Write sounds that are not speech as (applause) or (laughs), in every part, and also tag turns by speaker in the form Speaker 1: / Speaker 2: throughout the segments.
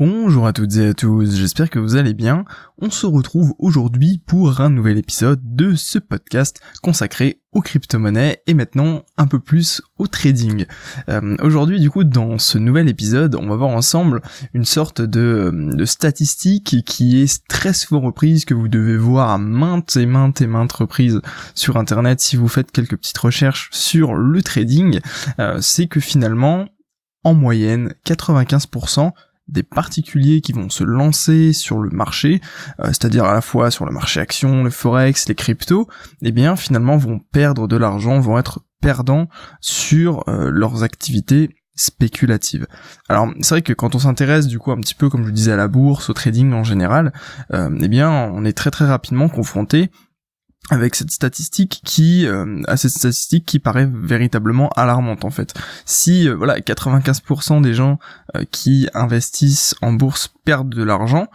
Speaker 1: Bonjour à toutes et à tous, j'espère que vous allez bien. On se retrouve aujourd'hui pour un nouvel épisode de ce podcast consacré aux crypto-monnaies et maintenant un peu plus au trading. Euh, aujourd'hui du coup dans ce nouvel épisode on va voir ensemble une sorte de, de statistique qui est très souvent reprise que vous devez voir à maintes et maintes et maintes reprises sur internet si vous faites quelques petites recherches sur le trading. Euh, c'est que finalement en moyenne 95% des particuliers qui vont se lancer sur le marché, euh, c'est-à-dire à la fois sur le marché action, le forex, les cryptos, eh bien finalement vont perdre de l'argent, vont être perdants sur euh, leurs activités spéculatives. Alors c'est vrai que quand on s'intéresse du coup un petit peu comme je disais à la bourse, au trading en général, euh, eh bien on est très très rapidement confronté avec cette statistique qui euh, à cette statistique qui paraît véritablement alarmante en fait. Si euh, voilà 95% des gens euh, qui investissent en bourse perdent de l'argent,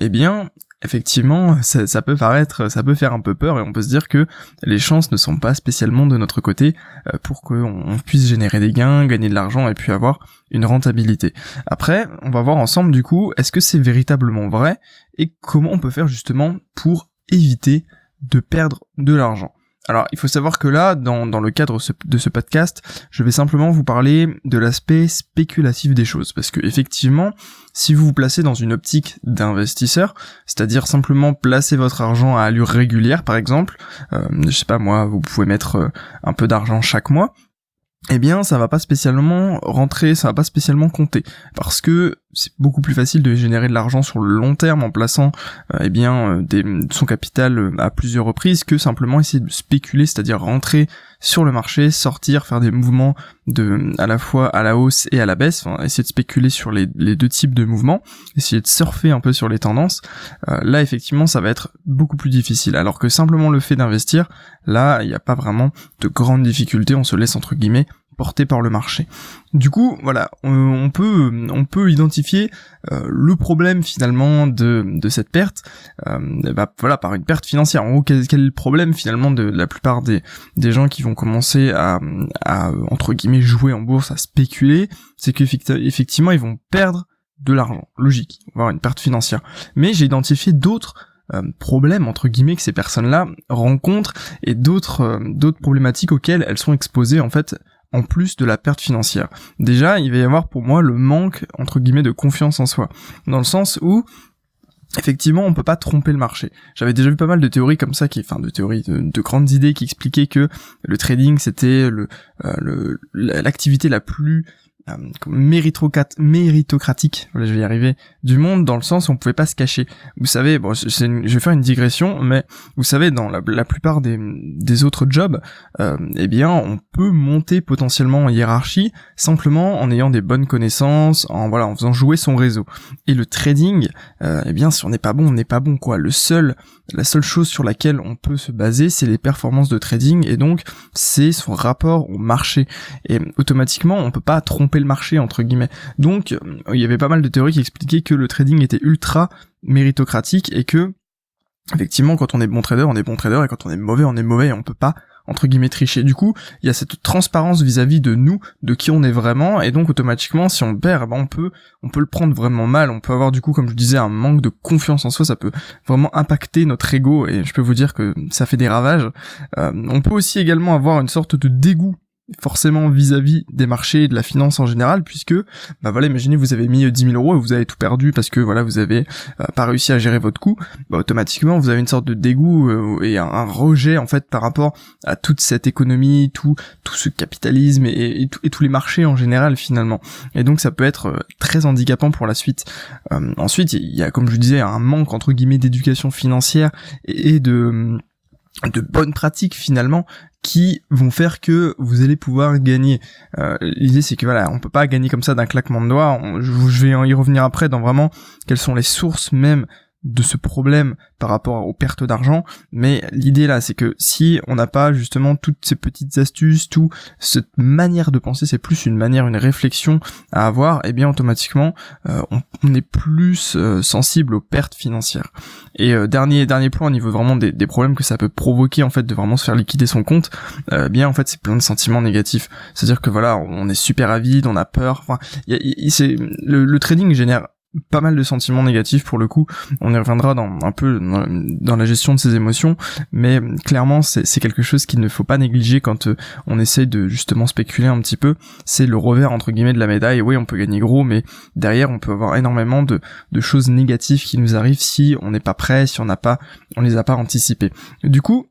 Speaker 1: eh bien effectivement ça, ça, peut paraître ça peut faire un peu peur et on peut se dire que les chances ne sont pas spécialement de notre côté pour qu'on puisse générer des gains, gagner de l'argent et puis avoir une rentabilité. Après, on va voir ensemble du coup est-ce que c'est véritablement vrai et comment on peut faire justement pour éviter de perdre de l'argent. Alors, il faut savoir que là, dans, dans le cadre de ce podcast, je vais simplement vous parler de l'aspect spéculatif des choses. Parce que, effectivement, si vous vous placez dans une optique d'investisseur, c'est-à-dire simplement placer votre argent à allure régulière, par exemple, euh, je sais pas moi, vous pouvez mettre euh, un peu d'argent chaque mois, eh bien ça va pas spécialement rentrer, ça va pas spécialement compter parce que c'est beaucoup plus facile de générer de l'argent sur le long terme en plaçant euh, eh bien euh, son capital euh, à plusieurs reprises que simplement essayer de spéculer, c'est-à-dire rentrer sur le marché, sortir, faire des mouvements de à la fois à la hausse et à la baisse, enfin, essayer de spéculer sur les, les, deux types de mouvements, essayer de surfer un peu sur les tendances. là effectivement ça va être beaucoup plus difficile. Alors que simplement le fait d'investir, là il n'y a pas vraiment de grandes difficultés, on se laisse entre guillemets porté par le marché. Du coup, voilà, on, peut on peut identifier euh, le problème finalement de, de cette perte, euh, bah, voilà, par une perte financière. En gros, quel, est le problème finalement de, la plupart des, des gens qui vont commencer à, à entre guillemets jouer en bourse, à spéculer, c'est qu'effectivement ils vont perdre de l'argent, logique, avoir une perte financière. Mais j'ai identifié d'autres euh, problèmes entre guillemets que ces personnes-là rencontrent et d'autres d'autres problématiques auxquelles elles sont exposées en fait en plus de la perte financière. Déjà, il va y avoir pour moi le manque, entre guillemets, de confiance en soi. Dans le sens où, effectivement, on peut pas tromper le marché. J'avais déjà vu pas mal de théories comme ça, qui, enfin, de théories, de, grandes idées qui expliquaient que le trading c'était le, euh, l'activité la plus euh, méritocratique, je vais y arriver, du monde dans le sens où on pouvait pas se cacher. Vous savez, bon, je vais faire une digression, mais vous savez, dans la, plupart des, des, autres jobs, euh, eh bien, on peut monter potentiellement en hiérarchie simplement en ayant des bonnes connaissances, en voilà, en faisant jouer son réseau. Et le trading, euh, eh bien, si on n'est pas bon, on n'est pas bon, quoi. Le seul, la seule chose sur laquelle on peut se baser, c'est les performances de trading, et donc c'est son rapport au marché. Et automatiquement, on peut pas tromper le marché entre guillemets. Donc euh, il y avait pas mal de théories qui expliquaient que le trading était ultra méritocratique et que effectivement quand on est bon trader on est bon trader et quand on est mauvais on est mauvais et on peut pas entre guillemets tricher. Du coup, il y a cette transparence vis-à-vis de nous, de qui on est vraiment, et donc automatiquement, si on perd, ben on peut, on peut le prendre vraiment mal. On peut avoir du coup, comme je disais, un manque de confiance en soi. Ça peut vraiment impacter notre ego, et je peux vous dire que ça fait des ravages. Euh, on peut aussi également avoir une sorte de dégoût forcément vis-à-vis des marchés et de la finance en général, puisque, bah voilà, imaginez vous avez mis 10 000 euros et vous avez tout perdu parce que voilà, vous avez euh, pas réussi à gérer votre coût, bah automatiquement vous avez une sorte de dégoût euh, et un, rejet en fait par rapport à toute cette économie, tout tout ce capitalisme et, et, tous les marchés en général finalement. Et donc ça peut être euh, très handicapant pour la suite. ensuite, il y a comme je disais un manque entre guillemets d'éducation financière et de de bonnes pratiques finalement qui vont faire que vous allez pouvoir gagner. Euh, L'idée c'est que voilà, on peut pas gagner comme ça d'un claquement de doigts. je, je, vais y revenir après dans vraiment quelles sont les sources même de ce problème par rapport aux pertes d'argent, mais l'idée là c'est que si on n'a pas justement toutes ces petites astuces, tout cette manière de penser, c'est plus une manière, une réflexion à avoir, et eh bien automatiquement euh, on, est plus euh, sensible aux pertes financières. Et euh, dernier dernier point au niveau vraiment des, des, problèmes que ça peut provoquer en fait de vraiment se faire liquider son compte, eh bien en fait c'est plein de sentiments négatifs. C'est-à-dire que voilà on est super avide, on a peur. Enfin, c'est le, le trading génère pas mal de sentiments négatifs pour le coup. On y reviendra dans un peu dans, la gestion de ses émotions, mais clairement c'est quelque chose qu'il ne faut pas négliger quand euh, on essaye de justement spéculer un petit peu. C'est le revers entre guillemets de la médaille. Oui, on peut gagner gros, mais derrière on peut avoir énormément de, de choses négatives qui nous arrivent si on n'est pas prêt, si on n'a pas, on les a pas anticipées. Du coup,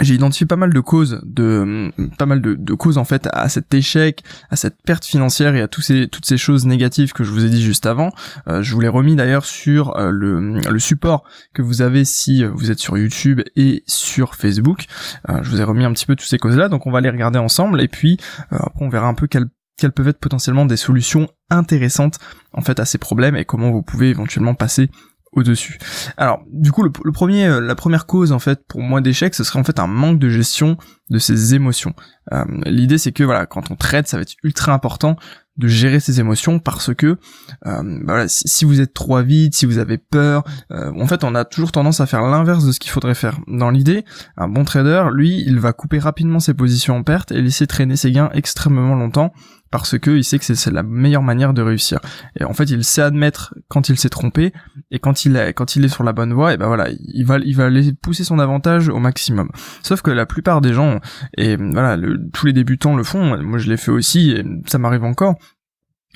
Speaker 1: j'ai identifié pas mal de causes de pas mal de, causes en fait à cet échec, à cette perte financière et à tous ces toutes ces choses négatives que je vous ai dit juste avant. Euh, je vous l'ai remis d'ailleurs sur euh, le, le support que vous avez si vous êtes sur YouTube et sur Facebook. Euh, je vous ai remis un petit peu toutes ces causes là, donc on va les regarder ensemble et puis après on verra un peu quelles quelles peuvent être potentiellement des solutions intéressantes en fait à ces problèmes et comment vous pouvez éventuellement passer au-dessus. Alors, du coup, le, premier, euh, la première cause en fait pour moi d'échec, ce serait en fait un manque de gestion de ses émotions. Euh, l'idée, c'est que voilà, quand on traite, ça va être ultra important de gérer ses émotions parce que euh, bah voilà, si, vous êtes trop vite, si vous avez peur, en fait, on a toujours tendance à faire l'inverse de ce qu'il faudrait faire. Dans l'idée, un bon trader, lui, il va couper rapidement ses positions en perte et laisser traîner ses gains extrêmement longtemps parce que il sait que c'est la meilleure manière de réussir. Et en fait, il sait admettre quand il s'est trompé et quand il est quand il est sur la bonne voie, et ben voilà, il va il va aller pousser son avantage au maximum. Sauf que la plupart des gens et voilà, tous les débutants le font. Moi, je l'ai fait aussi et ça m'arrive encore.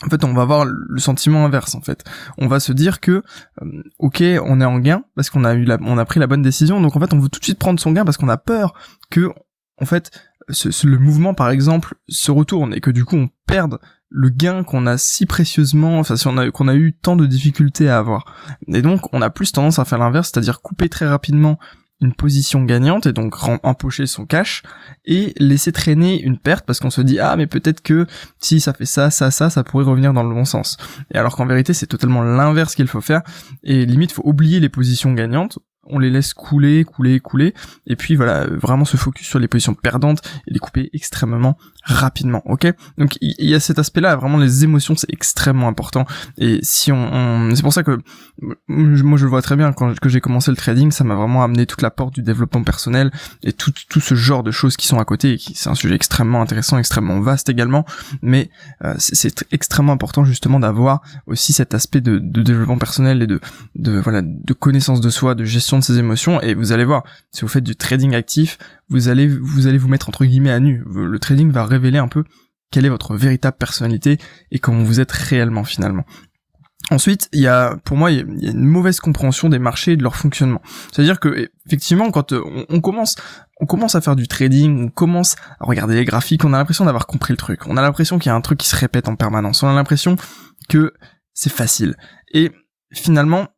Speaker 1: En fait, on va avoir le sentiment inverse. En fait, on va se dire que, euh, ok, on est en gain parce qu'on a eu on a pris la bonne décision. Donc en fait, on veut tout de suite prendre son gain parce qu'on a peur que, en fait, ce, le mouvement par exemple se retourne et que du coup on perde le gain qu'on a si précieusement, enfin si on a qu'on a eu tant de difficultés à avoir. Et donc on a plus tendance à faire l'inverse, c'est-à-dire couper très rapidement une position gagnante et donc empocher son cash et laisser traîner une perte parce qu'on se dit ah mais peut-être que si ça fait ça ça ça ça pourrait revenir dans le bon sens et alors qu'en vérité c'est totalement l'inverse qu'il faut faire et limite faut oublier les positions gagnantes on les laisse couler, couler, couler, et puis voilà, vraiment se focus sur les positions perdantes et les couper extrêmement rapidement, ok? Donc il y, a cet aspect-là, vraiment les émotions, c'est extrêmement important, et si on, c'est pour ça que moi je le vois très bien. Quand j'ai commencé le trading, ça m'a vraiment amené toute la porte du développement personnel et tout, tout ce genre de choses qui sont à côté, et qui c'est un sujet extrêmement intéressant, extrêmement vaste également, mais euh, c'est extrêmement important justement d'avoir aussi cet aspect de, de développement personnel et de, de voilà de connaissance de soi, de gestion de ses émotions. Et vous allez voir, si vous faites du trading actif, vous allez vous allez vous mettre entre guillemets à nu. Le trading va révéler un peu quelle est votre véritable personnalité et comment vous êtes réellement finalement. Ensuite, il y a, pour moi, une mauvaise compréhension des marchés et de leur fonctionnement. C'est-à-dire que, effectivement, quand euh, on, commence, on commence à faire du trading, on commence à regarder les graphiques, on a l'impression d'avoir compris le truc. On a l'impression qu'il y a un truc qui se répète en permanence. On a l'impression que c'est facile. Et finalement,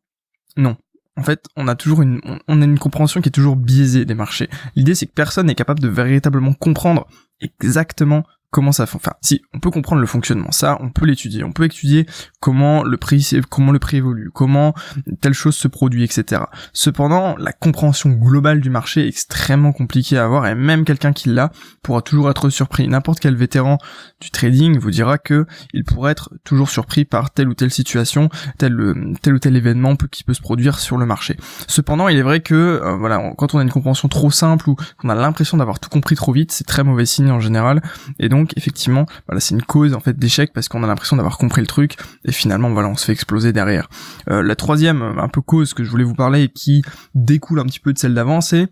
Speaker 1: non en fait, on a toujours une, on a une compréhension qui est toujours biaisée des marchés. L'idée, c'est que personne n'est capable de véritablement comprendre exactement comment ça enfin si on peut comprendre le fonctionnement ça on peut l'étudier. On peut étudier comment le prix comment le prix évolue comment telle chose se produit etc cependant la compréhension globale du marché est extrêmement compliquée à avoir et même quelqu'un qui l'a pourra toujours être surpris. N'importe quel vétéran du trading vous dira que il pourrait être toujours surpris par telle ou telle situation tel tel ou tel événement qui peut se produire sur le marché. Cependant il est vrai que euh, voilà quand on a une compréhension trop simple ou qu'on a l'impression d'avoir tout compris trop vite c'est très mauvais signe en général donc effectivement, voilà, c'est une cause en fait d'échec parce qu'on a l'impression d'avoir compris le truc et finalement voilà, on se fait exploser derrière. Euh, la troisième un peu cause que je voulais vous parler et qui découle un petit peu de celle d'avant, c'est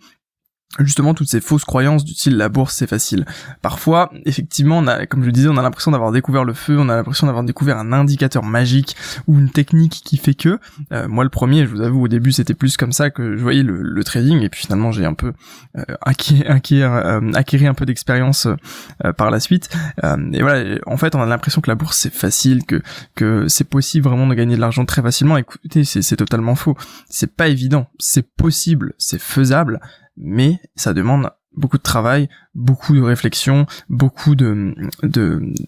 Speaker 1: justement toutes ces fausses croyances du style la bourse c'est facile. Parfois, effectivement, on a, comme je le disais, on a l'impression d'avoir découvert le feu, on a l'impression d'avoir découvert un indicateur magique ou une technique qui fait que. Euh, moi, le premier, je vous avoue, au début, c'était plus comme ça que je voyais le, trading, et puis finalement, j'ai un peu euh, acquis, euh, acquéri un peu d'expérience euh, par la suite. et voilà, en fait, on a l'impression que la bourse c'est facile, que que c'est possible vraiment de gagner de l'argent très facilement. Écoutez, c'est totalement faux. C'est pas évident. C'est possible, c'est faisable mais ça demande beaucoup de travail, beaucoup de réflexion, beaucoup de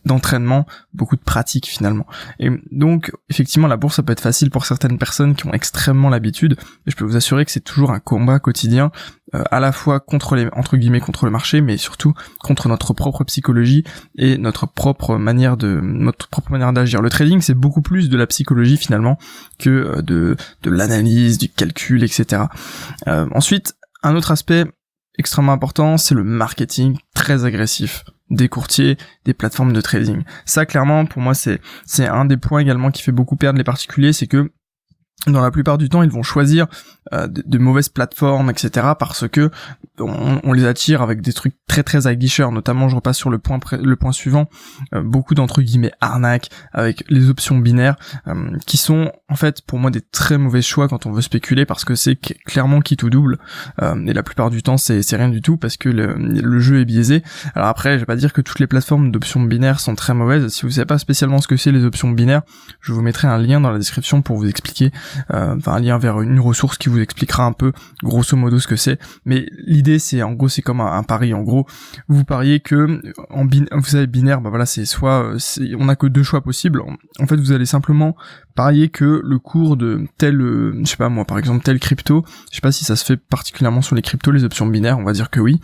Speaker 1: d'entraînement, beaucoup de pratique finalement. Et donc effectivement la bourse ça peut être facile pour certaines personnes qui ont extrêmement l'habitude, mais je peux vous assurer que c'est toujours un combat quotidien euh, à la fois contre les entre guillemets contre le marché, mais surtout contre notre propre psychologie et notre propre manière de notre propre manière d'agir. Le trading c'est beaucoup plus de la psychologie finalement que euh, de de l'analyse, du calcul, etc. Euh, ensuite un autre aspect extrêmement important, c'est le marketing très agressif des courtiers, des plateformes de trading. Ça clairement pour moi c'est un des points également qui fait beaucoup perdre les particuliers, c'est que dans la plupart du temps, ils vont choisir euh, de, mauvaises plateformes, etc. parce que on, les attire avec des trucs très très aguicheurs. Notamment, je repasse sur le point le point suivant. Euh, beaucoup d'entre guillemets arnaques avec les options binaires euh, qui sont en fait pour moi des très mauvais choix quand on veut spéculer parce que c'est clairement qui tout double et la plupart du temps c'est c'est rien du tout parce que le, le, jeu est biaisé. Alors après, je vais pas dire que toutes les plateformes d'options binaires sont très mauvaises. Si vous savez pas spécialement ce que c'est les options binaires, je vous mettrai un lien dans la description pour vous expliquer euh, enfin un lien vers une ressource qui vous expliquera un peu grosso modo ce que c'est. Mais l'idée c'est en gros c'est comme un, pari. En gros, vous pariez que en vous savez binaire, bah voilà c'est soit on a que deux choix possibles. En fait, vous allez simplement parier que le cours de tel, euh, je sais pas moi par exemple tel crypto, je sais pas si ça se fait particulièrement sur les cryptos, les options binaires, on va dire que oui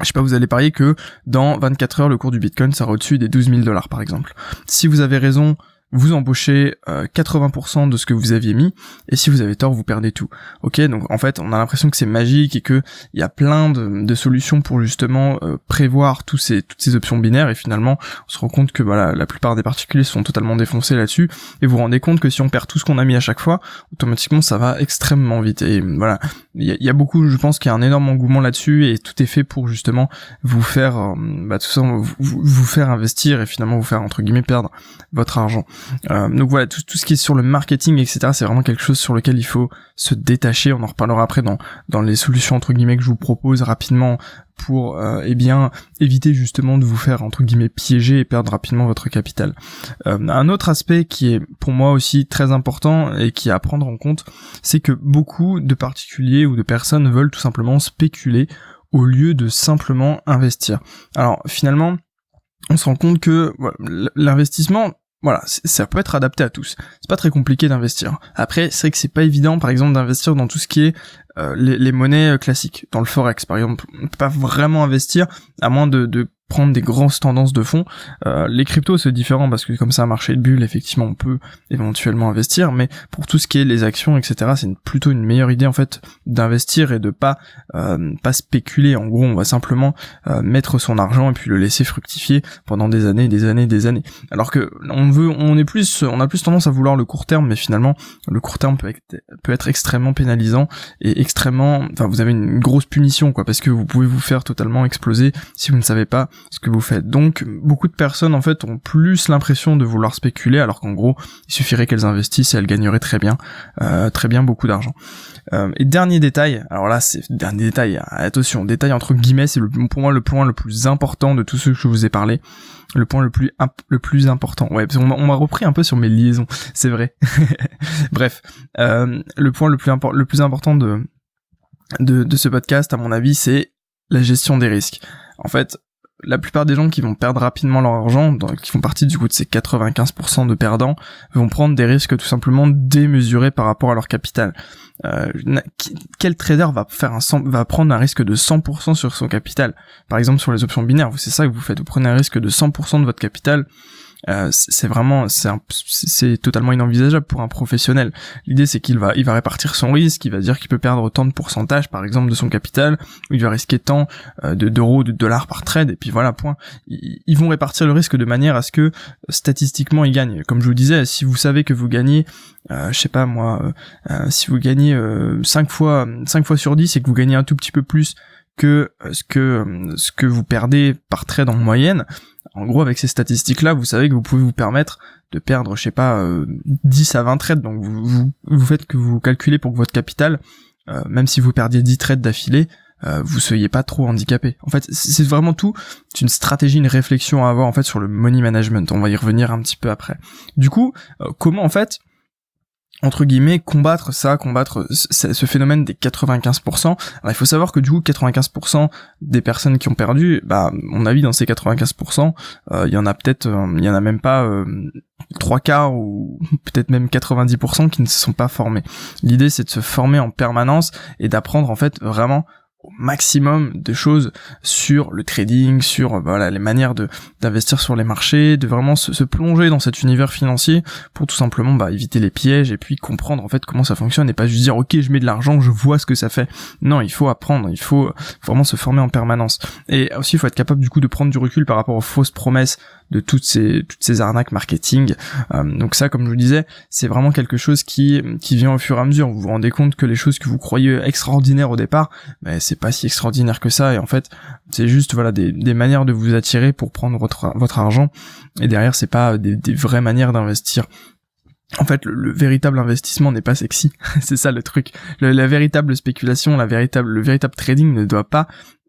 Speaker 1: je sais pas, vous allez parier que dans 24 heures, le cours du Bitcoin sera au-dessus des 12 000 dollars, par exemple. Si vous avez raison vous embauchez 80% euh, de ce que vous aviez mis, et si vous avez tort, vous perdez tout. Ok, donc en fait, on a l'impression que c'est magique et que il y a plein de, solutions pour justement euh, prévoir tous ces, toutes ces options binaires, et finalement, on se rend compte que voilà, la plupart des particuliers sont totalement défoncés là-dessus, et vous vous rendez compte que si on perd tout ce qu'on a mis à chaque fois, automatiquement, ça va extrêmement vite. Et voilà, il y, a beaucoup, je pense qu'il y a un énorme engouement là-dessus, et tout est fait pour justement vous faire, euh, bah, tout ça, vous, vous faire investir et finalement vous faire entre guillemets perdre votre argent. Euh, donc voilà, tout, tout, ce qui est sur le marketing, etc., c'est vraiment quelque chose sur lequel il faut se détacher. On en reparlera après dans, dans les solutions entre guillemets que je vous propose rapidement pour euh, eh bien éviter justement de vous faire entre guillemets piéger et perdre rapidement votre capital. Euh, un autre aspect qui est pour moi aussi très important et qui est à prendre en compte, c'est que beaucoup de particuliers ou de personnes veulent tout simplement spéculer au lieu de simplement investir. Alors finalement, on se rend compte que l'investissement, voilà, ça peut être adapté à tous. C'est pas très compliqué d'investir. Après, c'est vrai que c'est pas évident, par exemple, d'investir dans tout ce qui est euh, les, monnaies euh, classiques. Dans le forex, par exemple, on peut pas vraiment investir à moins de, de prendre des grosses tendances de fond. Euh, les cryptos c'est différent parce que comme ça un marché de bulle, effectivement on peut éventuellement investir, mais pour tout ce qui est les actions, etc., c'est plutôt une meilleure idée en fait d'investir et de pas euh, pas spéculer. En gros, on va simplement euh, mettre son argent et puis le laisser fructifier pendant des années, des années, des années. Alors que on veut, on est plus, on a plus tendance à vouloir le court terme, mais finalement le court terme peut être, peut être extrêmement pénalisant et extrêmement, enfin vous avez une grosse punition quoi, parce que vous pouvez vous faire totalement exploser si vous ne savez pas ce que vous faites. Donc beaucoup de personnes en fait ont plus l'impression de vouloir spéculer alors qu'en gros il suffirait qu'elles investissent et elles gagneraient très bien, euh, très bien beaucoup d'argent. Euh, et dernier détail, alors là c'est dernier détail, attention, détail entre guillemets, c'est pour moi le point le plus important de tout ce que je vous ai parlé, le point le plus le plus important. Ouais, parce on m'a repris un peu sur mes liaisons, (laughs) c'est vrai. (laughs) Bref, euh, le point le plus le plus important de, de de ce podcast à mon avis, c'est la gestion des risques. En fait, la plupart des gens qui vont perdre rapidement leur argent, qui font partie du coup de ces 95% de perdants, vont prendre des risques tout simplement démesurés par rapport à leur capital. Euh, quel trader va faire un va prendre un risque de 100% sur son capital? Par exemple sur les options binaires, c'est ça que vous faites, vous prenez un risque de 100% de votre capital euh, c'est vraiment c'est totalement inenvisageable pour un professionnel. L'idée c'est qu'il va il va répartir son risque, il va dire qu'il peut perdre tant de pourcentage par exemple de son capital, ou il va risquer tant euh, de d'euros, de dollars par trade et puis voilà point. Ils, vont répartir le risque de manière à ce que statistiquement ils gagnent. Comme je vous disais, si vous savez que vous gagnez euh, je sais pas moi si vous gagnez 5 fois 5 fois sur 10 et que vous gagnez un tout petit peu plus que ce que ce que vous perdez par trade en moyenne, en gros, avec ces statistiques-là, vous savez que vous pouvez vous permettre de perdre, je sais pas, 10 euh, à 20 trades. Donc vous, faites que vous calculez pour que votre capital, euh, même si vous perdiez 10 trades d'affilée, euh, vous soyez pas trop handicapé. En fait, c'est vraiment tout, c'est une stratégie, une réflexion à avoir en fait sur le money management. On va y revenir un petit peu après. Du coup, comment en fait entre guillemets combattre ça, combattre ce phénomène des 95%. Alors il faut savoir que du coup 95% des personnes qui ont perdu, bah mon avis dans ces 95%, euh, il y en a peut-être, euh, il y en a même pas euh, trois quarts ou (laughs) peut-être même 90% qui ne se sont pas formés. L'idée c'est de se former en permanence et d'apprendre en fait vraiment maximum de choses sur le trading, sur voilà les manières de d'investir sur les marchés, de vraiment se, plonger dans cet univers financier pour tout simplement bah, éviter les pièges et puis comprendre en fait comment ça fonctionne et pas juste dire ok je mets de l'argent, je vois ce que ça fait. Non, il faut apprendre, il faut vraiment se former en permanence. Et aussi il faut être capable du coup de prendre du recul par rapport aux fausses promesses de toutes ces toutes ces arnaques marketing. Euh, donc ça, comme je vous disais, c'est vraiment quelque chose qui qui vient au fur et à mesure. Vous vous rendez compte que les choses que vous croyez extraordinaires au départ, ben c'est pas si extraordinaire que ça. Et en fait, c'est juste voilà des, des manières de vous attirer pour prendre votre votre argent. Et derrière, c'est pas des, des vraies manières d'investir. En fait, le, véritable investissement n'est pas sexy. (laughs) c'est ça le truc. la véritable spéculation, la véritable, le véritable trading ne doit pas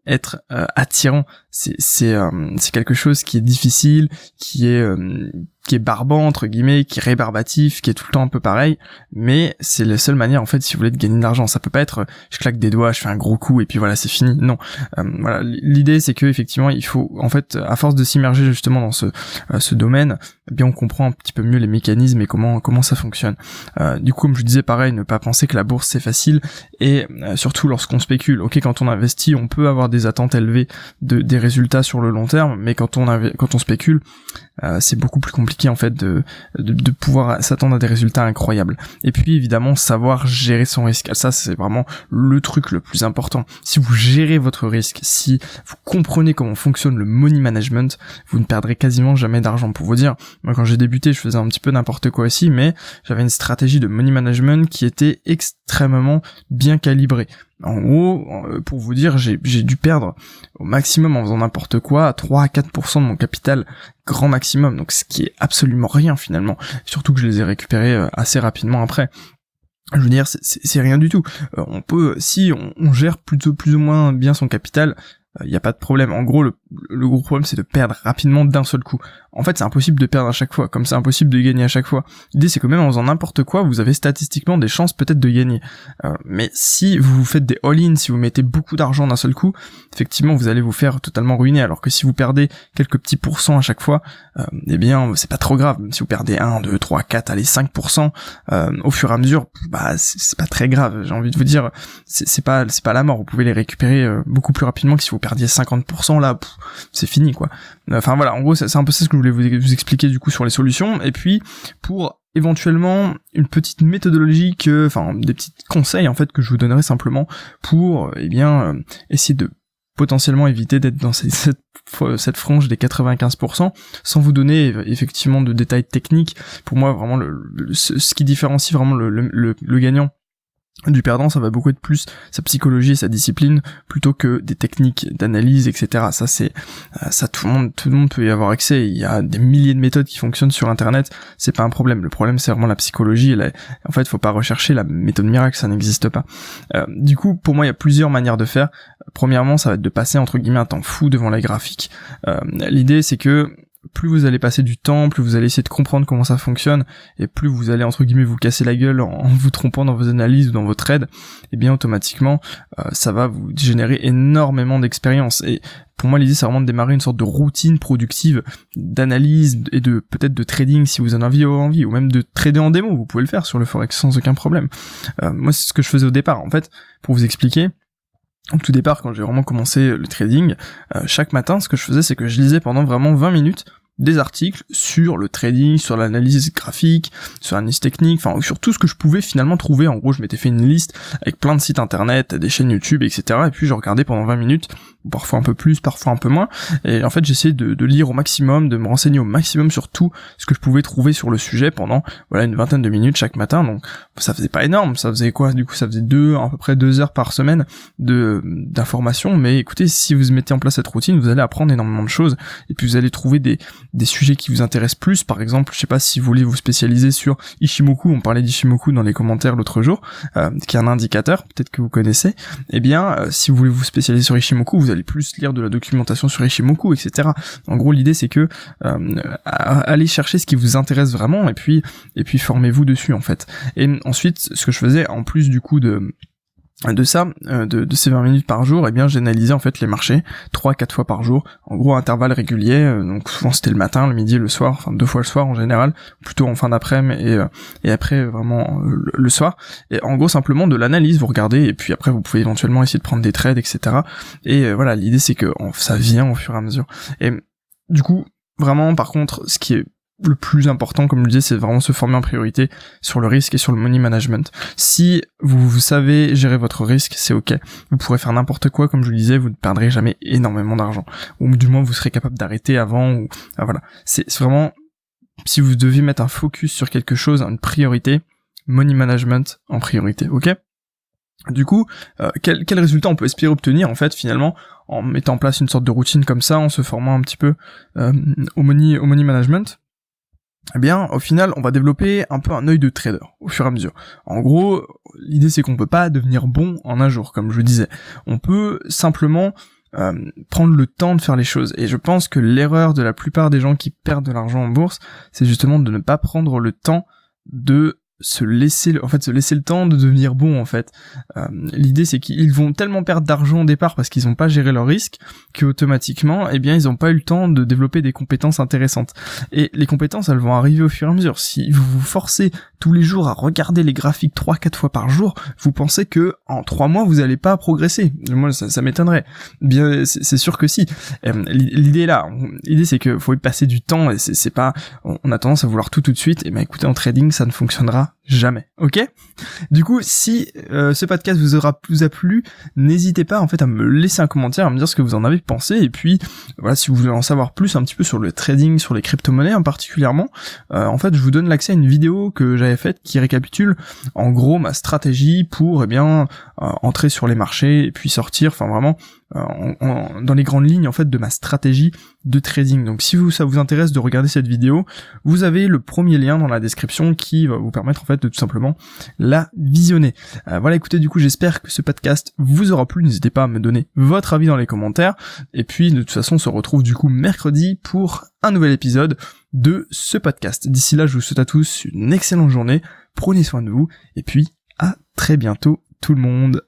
Speaker 1: être euh, attirant. C'est euh, c'est quelque chose qui est difficile, qui est euh, qui est barbant entre guillemets, qui est rébarbatif, qui est tout le temps un peu pareil, mais c'est la seule manière en fait si vous voulez de gagner de l'argent. Ça peut pas être je claque des doigts, je fais un gros coup et puis voilà c'est fini. Non, euh, voilà l'idée c'est que effectivement il faut en fait à force de s'immerger justement dans ce euh, ce domaine, eh bien on comprend un petit peu mieux les mécanismes et comment comment ça fonctionne. Euh, du coup comme je disais pareil, ne pas penser que la bourse c'est facile et surtout lorsqu'on spécule. Ok quand on investit on peut avoir des attentes élevées de des résultats sur le long terme, mais quand on quand on spécule euh, c'est beaucoup plus compliqué en fait de, de, pouvoir s'attendre à des résultats incroyables. Et puis évidemment savoir gérer son risque. Ça c'est vraiment le truc le plus important. Si vous gérez votre risque, si vous comprenez comment fonctionne le money management, vous ne perdrez quasiment jamais d'argent. Pour vous dire, moi quand j'ai débuté, je faisais un petit peu n'importe quoi aussi, mais j'avais une stratégie de money management qui était extrêmement bien calibrée. En gros, euh, pour vous dire, j'ai dû perdre au maximum en faisant n'importe quoi 3 à 4% de mon capital grand maximum, donc ce qui est absolument rien finalement. Surtout que je les ai récupérés euh, assez rapidement après. Je veux dire, c'est rien du tout. Euh, on peut, si on, on, gère plutôt plus ou moins bien son capital, il n'y a pas de problème. En gros, le, gros problème, c'est de perdre rapidement d'un seul coup. En fait, c'est impossible de perdre à chaque fois, comme c'est impossible de gagner à chaque fois. L'idée, c'est que même en faisant n'importe quoi, vous avez statistiquement des chances peut-être de gagner. Euh, mais si vous faites des all-in, si vous mettez beaucoup d'argent d'un seul coup, effectivement, vous allez vous faire totalement ruiner. Alors que si vous perdez quelques petits pourcents à chaque fois, euh, eh bien, c'est pas trop grave. Si vous perdez 1, 2, 3, 4, allez, 5%, euh, au fur et à mesure, bah, c'est pas très grave. J'ai envie de vous dire, c'est pas, c'est pas la mort. Vous pouvez les récupérer euh, beaucoup plus rapidement que si vous perdiez 50%, là, c'est fini, quoi. Enfin, voilà, en gros, c'est un peu ça ce que je voulais vous, expliquer, du coup, sur les solutions. Et puis, pour éventuellement une petite méthodologie que, enfin, des petits conseils, en fait, que je vous donnerai simplement pour, eh bien, essayer de potentiellement éviter d'être dans cette, cette, frange des 95% sans vous donner effectivement de détails techniques. Pour moi, vraiment, ce, qui différencie vraiment le, le gagnant du perdant, ça va beaucoup être plus sa psychologie et sa discipline plutôt que des techniques d'analyse, etc. Ça c'est euh, ça tout le monde tout le monde peut y avoir accès. Il y a des milliers de méthodes qui fonctionnent sur Internet. C'est pas un problème. Le problème c'est vraiment la psychologie. Et En fait, faut pas rechercher la méthode miracle, ça n'existe pas. Euh, du coup, pour moi, il y a plusieurs manières de faire. Premièrement, ça va être de passer entre guillemets un temps fou devant la graphique. Euh, L'idée c'est que plus vous allez passer du temps, plus vous allez essayer de comprendre comment ça fonctionne, et plus vous allez entre guillemets vous casser la gueule en, vous trompant dans vos analyses ou dans votre aide, et eh bien automatiquement euh, ça va vous générer énormément d'expérience. Et pour moi l'idée c'est vraiment de démarrer une sorte de routine productive d'analyse et de peut-être de trading si vous en avez envie, ou même de trader en démo, vous pouvez le faire sur le forex sans aucun problème. Euh, moi c'est ce que je faisais au départ en fait, pour vous expliquer. Au tout départ, quand j'ai vraiment commencé le trading, euh, chaque matin, ce que je faisais, c'est que je lisais pendant vraiment 20 minutes des articles sur le trading, sur l'analyse graphique, sur l'analyse technique, enfin sur tout ce que je pouvais finalement trouver. En gros, je m'étais fait une liste avec plein de sites internet, des chaînes YouTube, etc. Et puis je regardais pendant 20 minutes, parfois un peu plus, parfois un peu moins. Et en fait, j'essayais de, de, lire au maximum, de me renseigner au maximum sur tout ce que je pouvais trouver sur le sujet pendant voilà une vingtaine de minutes chaque matin. Donc ça faisait pas énorme, ça faisait quoi? Du coup, ça faisait deux, à peu près deux heures par semaine de d'informations. Mais écoutez, si vous mettez en place cette routine, vous allez apprendre énormément de choses et puis vous allez trouver des des sujets qui vous intéressent plus. Par exemple, je sais pas si vous voulez vous spécialiser sur Ishimoku, on parlait d'Ishimoku dans les commentaires l'autre jour, euh, qui est un indicateur, peut-être que vous connaissez. Eh bien, euh, si vous voulez vous spécialiser sur Ishimoku, vous allez plus lire de la documentation sur Ishimoku, etc. En gros, l'idée c'est que euh, allez chercher ce qui vous intéresse vraiment et puis et puis formez-vous dessus en fait. Et ensuite, ce que je faisais en plus du coup de de ça, euh, de, ces 20 minutes par jour, eh bien j'analysais en fait les marchés 3-4 fois par jour, en gros intervalle régulier, euh, donc souvent c'était le matin, le midi, le soir, enfin deux fois le soir en général, plutôt en fin d'après-midi et, euh, et après vraiment le, soir. Et en gros simplement de l'analyse, vous regardez et puis après vous pouvez éventuellement essayer de prendre des trades, etc. Et voilà, l'idée c'est que ça vient au fur et à mesure. Et du coup, vraiment par contre, ce qui est le plus important, comme je le disais, c'est vraiment se former en priorité sur le risque et sur le money management. Si vous, savez gérer votre risque, c'est ok. Vous pourrez faire n'importe quoi, comme je le disais, vous ne perdrez jamais énormément d'argent. Ou du moins, vous serez capable d'arrêter avant. Ou ah, voilà. C'est vraiment si vous devez mettre un focus sur quelque chose, une priorité, money management en priorité, ok? Du coup, euh, quel, résultat on peut espérer obtenir en fait finalement en mettant en place une sorte de routine comme ça, en se formant un petit peu euh, au money management? Eh bien, au final, on va développer un peu un œil de trader au fur et à mesure. En gros, l'idée c'est qu'on peut pas devenir bon en un jour, comme je disais. On peut simplement euh, prendre le temps de faire les choses. Et je pense que l'erreur de la plupart des gens qui perdent de l'argent en bourse, c'est justement de ne pas prendre le temps de se laisser en fait se laisser le temps de devenir bon en fait. Euh, l'idée c'est qu'ils vont tellement perdre d'argent au départ parce qu'ils n'ont pas géré leur risque que automatiquement eh bien ils n'ont pas eu le temps de développer des compétences intéressantes. Et les compétences elles vont arriver au fur et à mesure. Si vous vous forcez tous les jours à regarder les graphiques trois quatre fois par jour vous pensez que en trois mois vous allez pas progresser. Moi ça, ça m'étonnerait. Bien c'est sûr que si. Euh, l'idée là. L'idée c'est que faut y passer du temps et c'est pas on a tendance à vouloir tout tout de suite. Et ben écoutez en trading ça ne fonctionnera jamais. Ok? Du coup, si euh, ce podcast vous aura plus a plu, n'hésitez pas en fait à me laisser un commentaire, à me dire ce que vous en avez pensé, et puis voilà, si vous voulez en savoir plus un petit peu sur le trading, sur les crypto-monnaies en particulièrement, euh, en fait, je vous donne l'accès à une vidéo que j'avais faite qui récapitule en gros ma stratégie pour eh bien euh, entrer sur les marchés et puis sortir, enfin vraiment euh, dans les grandes lignes en fait de ma stratégie de trading. Donc si vous ça vous intéresse de regarder cette vidéo, vous avez le premier lien dans la description qui va vous permettre en fait de tout simplement la visionner. Euh, voilà, écoutez, du coup j'espère que ce podcast vous aura plu. N'hésitez pas à me donner votre avis dans les commentaires. Et puis de toute façon on se retrouve du coup mercredi pour un nouvel épisode de ce podcast. D'ici là, je vous souhaite à tous une excellente journée. Prenez soin de vous et puis à très bientôt tout le monde.